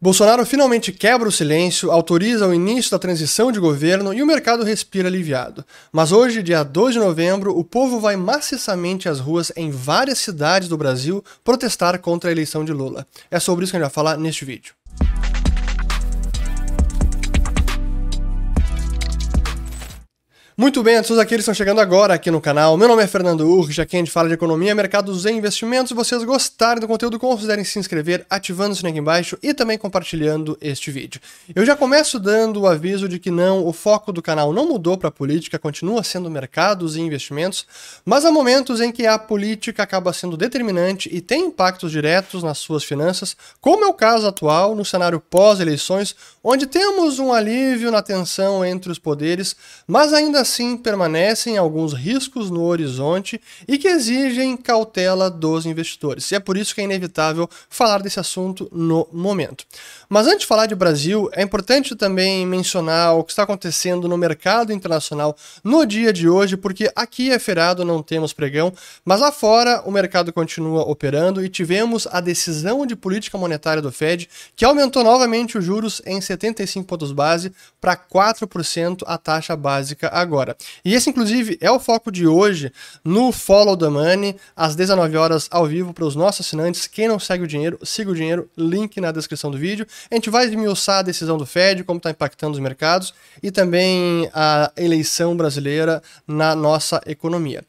Bolsonaro finalmente quebra o silêncio, autoriza o início da transição de governo e o mercado respira aliviado. Mas hoje, dia 2 de novembro, o povo vai maciçamente às ruas em várias cidades do Brasil protestar contra a eleição de Lula. É sobre isso que a gente vai falar neste vídeo. Muito bem, todos aqueles que estão chegando agora aqui no canal. Meu nome é Fernando Urch, aqui a gente fala de economia, mercados e investimentos. Se vocês gostarem do conteúdo, considerem se inscrever, ativando o sininho aqui embaixo e também compartilhando este vídeo. Eu já começo dando o aviso de que não, o foco do canal não mudou para a política, continua sendo mercados e investimentos, mas há momentos em que a política acaba sendo determinante e tem impactos diretos nas suas finanças, como é o caso atual no cenário pós-eleições, onde temos um alívio na tensão entre os poderes, mas ainda assim permanecem alguns riscos no horizonte e que exigem cautela dos investidores. E é por isso que é inevitável falar desse assunto no momento. Mas antes de falar de Brasil, é importante também mencionar o que está acontecendo no mercado internacional no dia de hoje, porque aqui é feriado, não temos pregão, mas lá fora o mercado continua operando e tivemos a decisão de política monetária do Fed, que aumentou novamente os juros em 75 pontos base para 4% a taxa básica agora. E esse, inclusive, é o foco de hoje no Follow the Money, às 19 horas ao vivo para os nossos assinantes. Quem não segue o dinheiro, siga o dinheiro, link na descrição do vídeo. A gente vai esmiuçar a decisão do Fed, como está impactando os mercados e também a eleição brasileira na nossa economia.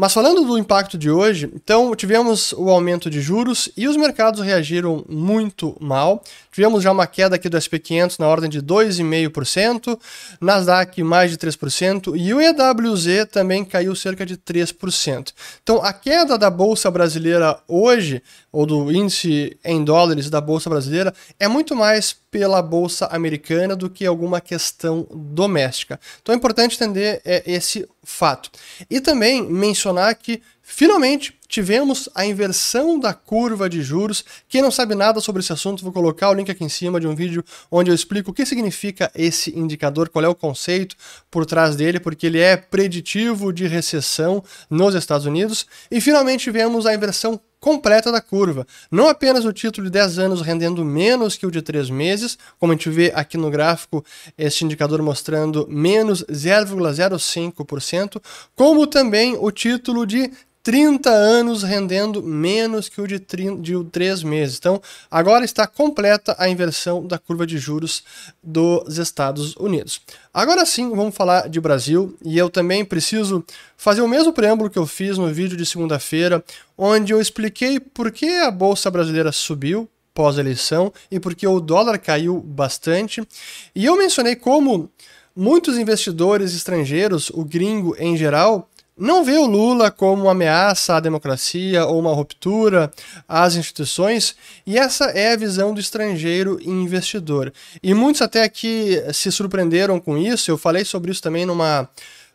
Mas falando do impacto de hoje, então tivemos o aumento de juros e os mercados reagiram muito mal. Tivemos já uma queda aqui do SP500 na ordem de 2,5%, Nasdaq mais de 3% e o EWZ também caiu cerca de 3%. Então a queda da bolsa brasileira hoje, ou do índice em dólares da bolsa brasileira, é muito mais pela bolsa americana do que alguma questão doméstica. Então é importante entender é, esse fato. E também mencionar que finalmente tivemos a inversão da curva de juros. Quem não sabe nada sobre esse assunto, vou colocar o link aqui em cima de um vídeo onde eu explico o que significa esse indicador, qual é o conceito por trás dele, porque ele é preditivo de recessão nos Estados Unidos. E finalmente tivemos a inversão completa da curva. Não apenas o título de 10 anos rendendo menos que o de 3 meses, como a gente vê aqui no gráfico, este indicador mostrando menos 0,05%, como também o título de 30 anos rendendo menos que o de, de 3 meses. Então, agora está completa a inversão da curva de juros dos Estados Unidos. Agora sim, vamos falar de Brasil e eu também preciso fazer o mesmo preâmbulo que eu fiz no vídeo de segunda-feira, onde eu expliquei por que a bolsa brasileira subiu pós-eleição e por que o dólar caiu bastante. E eu mencionei como muitos investidores estrangeiros, o gringo em geral, não vê o Lula como uma ameaça à democracia ou uma ruptura às instituições, e essa é a visão do estrangeiro investidor. E muitos até aqui se surpreenderam com isso, eu falei sobre isso também numa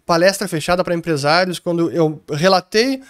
palestra fechada para empresários, quando eu relatei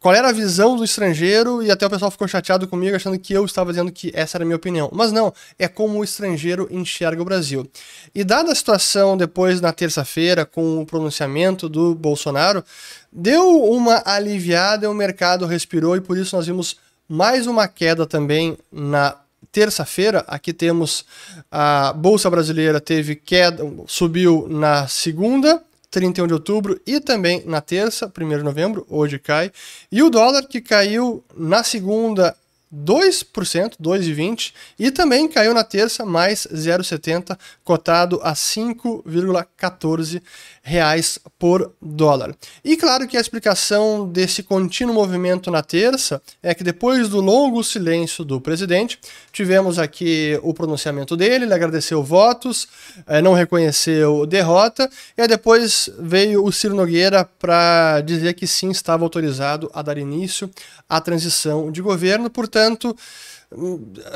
qual era a visão do estrangeiro e até o pessoal ficou chateado comigo achando que eu estava dizendo que essa era a minha opinião. Mas não, é como o estrangeiro enxerga o Brasil. E dada a situação depois na terça-feira com o pronunciamento do Bolsonaro, deu uma aliviada e o mercado respirou e por isso nós vimos mais uma queda também na terça-feira, aqui temos a bolsa brasileira teve queda, subiu na segunda, 31 de outubro e também na terça, 1 de novembro, hoje cai. E o dólar que caiu na segunda 2%, 2,20%, e também caiu na terça mais 0,70, cotado a 5,14 reais por dólar. E claro que a explicação desse contínuo movimento na terça é que depois do longo silêncio do presidente, tivemos aqui o pronunciamento dele, ele agradeceu votos, eh, não reconheceu derrota, e aí depois veio o Ciro Nogueira para dizer que sim estava autorizado a dar início à transição de governo, portanto,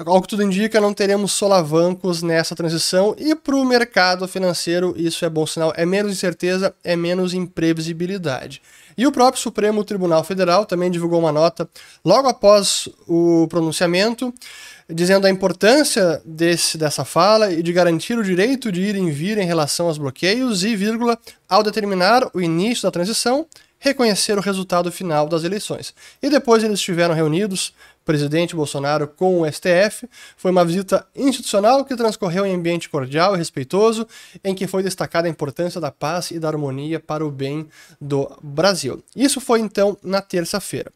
ao que tudo indica, não teremos solavancos nessa transição e para o mercado financeiro isso é bom sinal. É menos incerteza, é menos imprevisibilidade. E o próprio Supremo Tribunal Federal também divulgou uma nota logo após o pronunciamento, dizendo a importância desse, dessa fala e de garantir o direito de ir e vir em relação aos bloqueios e, vírgula, ao determinar o início da transição, reconhecer o resultado final das eleições. E depois eles estiveram reunidos presidente Bolsonaro com o STF. Foi uma visita institucional que transcorreu em ambiente cordial e respeitoso, em que foi destacada a importância da paz e da harmonia para o bem do Brasil. Isso foi então na terça-feira.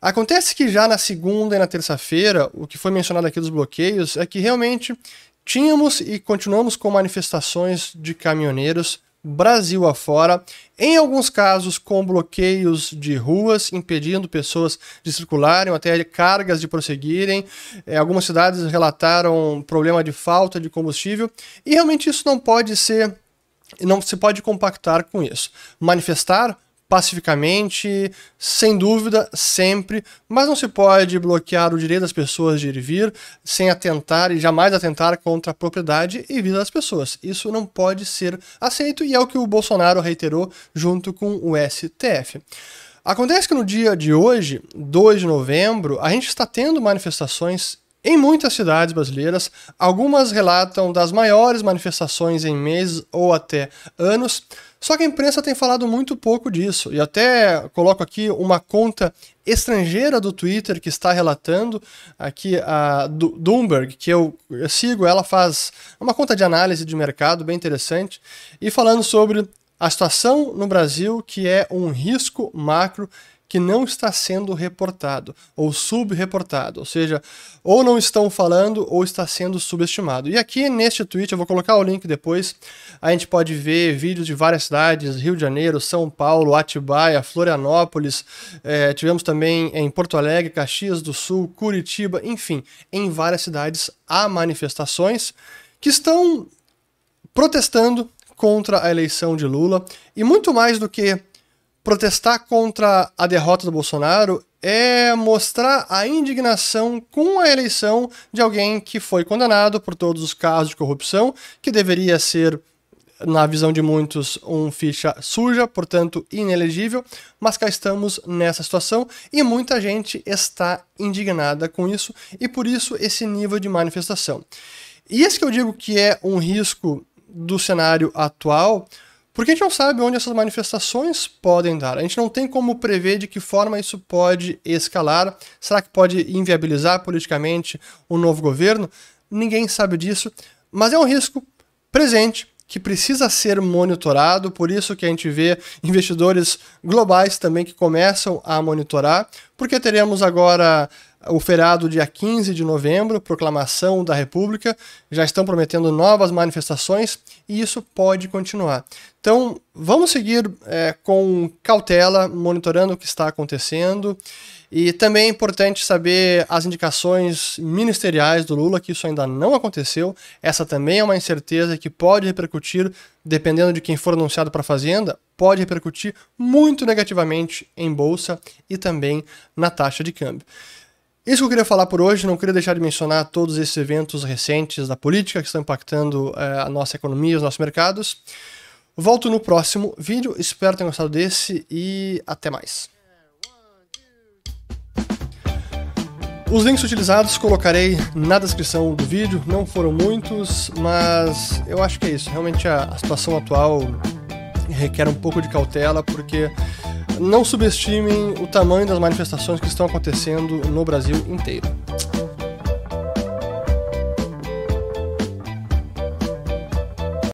Acontece que já na segunda e na terça-feira, o que foi mencionado aqui dos bloqueios é que realmente tínhamos e continuamos com manifestações de caminhoneiros Brasil afora, em alguns casos com bloqueios de ruas, impedindo pessoas de circularem, até cargas de prosseguirem. É, algumas cidades relataram problema de falta de combustível, e realmente isso não pode ser, não se pode compactar com isso. Manifestar pacificamente, sem dúvida, sempre, mas não se pode bloquear o direito das pessoas de ir e vir sem atentar e jamais atentar contra a propriedade e vida das pessoas. Isso não pode ser aceito e é o que o Bolsonaro reiterou junto com o STF. Acontece que no dia de hoje, 2 de novembro, a gente está tendo manifestações em muitas cidades brasileiras, algumas relatam das maiores manifestações em meses ou até anos, só que a imprensa tem falado muito pouco disso. E até coloco aqui uma conta estrangeira do Twitter que está relatando, aqui a Doomberg, que eu sigo, ela faz uma conta de análise de mercado bem interessante, e falando sobre a situação no Brasil, que é um risco macro que não está sendo reportado ou subreportado, ou seja, ou não estão falando ou está sendo subestimado. E aqui neste tweet, eu vou colocar o link depois, a gente pode ver vídeos de várias cidades, Rio de Janeiro, São Paulo, Atibaia, Florianópolis, é, tivemos também em Porto Alegre, Caxias do Sul, Curitiba, enfim, em várias cidades há manifestações que estão protestando contra a eleição de Lula e muito mais do que protestar contra a derrota do Bolsonaro é mostrar a indignação com a eleição de alguém que foi condenado por todos os casos de corrupção, que deveria ser, na visão de muitos, um ficha suja, portanto inelegível, mas cá estamos nessa situação e muita gente está indignada com isso e por isso esse nível de manifestação. E esse que eu digo que é um risco do cenário atual, porque a gente não sabe onde essas manifestações podem dar. A gente não tem como prever de que forma isso pode escalar. Será que pode inviabilizar politicamente um novo governo? Ninguém sabe disso, mas é um risco presente que precisa ser monitorado, por isso que a gente vê investidores globais também que começam a monitorar, porque teremos agora o feriado dia 15 de novembro, proclamação da República, já estão prometendo novas manifestações e isso pode continuar. Então, vamos seguir é, com cautela, monitorando o que está acontecendo. E também é importante saber as indicações ministeriais do Lula, que isso ainda não aconteceu. Essa também é uma incerteza que pode repercutir, dependendo de quem for anunciado para a Fazenda, pode repercutir muito negativamente em bolsa e também na taxa de câmbio. Isso que eu queria falar por hoje, não queria deixar de mencionar todos esses eventos recentes da política que estão impactando é, a nossa economia, os nossos mercados. Volto no próximo vídeo, espero ter gostado desse e até mais. Os links utilizados colocarei na descrição do vídeo, não foram muitos, mas eu acho que é isso. Realmente a, a situação atual requer um pouco de cautela, porque não subestimem o tamanho das manifestações que estão acontecendo no Brasil inteiro.